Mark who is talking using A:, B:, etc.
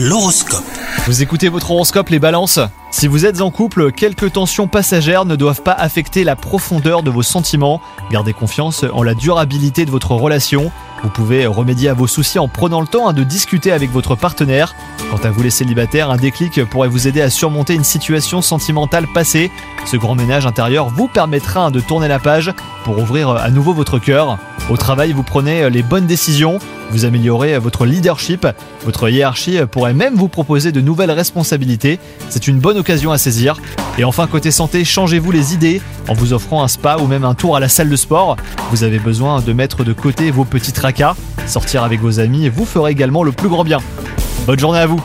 A: L'horoscope.
B: Vous écoutez votre horoscope les balances Si vous êtes en couple, quelques tensions passagères ne doivent pas affecter la profondeur de vos sentiments. Gardez confiance en la durabilité de votre relation. Vous pouvez remédier à vos soucis en prenant le temps hein, de discuter avec votre partenaire. Quant à vous les célibataires, un déclic pourrait vous aider à surmonter une situation sentimentale passée. Ce grand ménage intérieur vous permettra hein, de tourner la page pour ouvrir à nouveau votre cœur. Au travail, vous prenez les bonnes décisions, vous améliorez votre leadership, votre hiérarchie pourrait même vous proposer de nouvelles responsabilités. C'est une bonne occasion à saisir. Et enfin, côté santé, changez-vous les idées en vous offrant un spa ou même un tour à la salle de sport. Vous avez besoin de mettre de côté vos petits tracas. Sortir avec vos amis vous ferez également le plus grand bien. Bonne journée à vous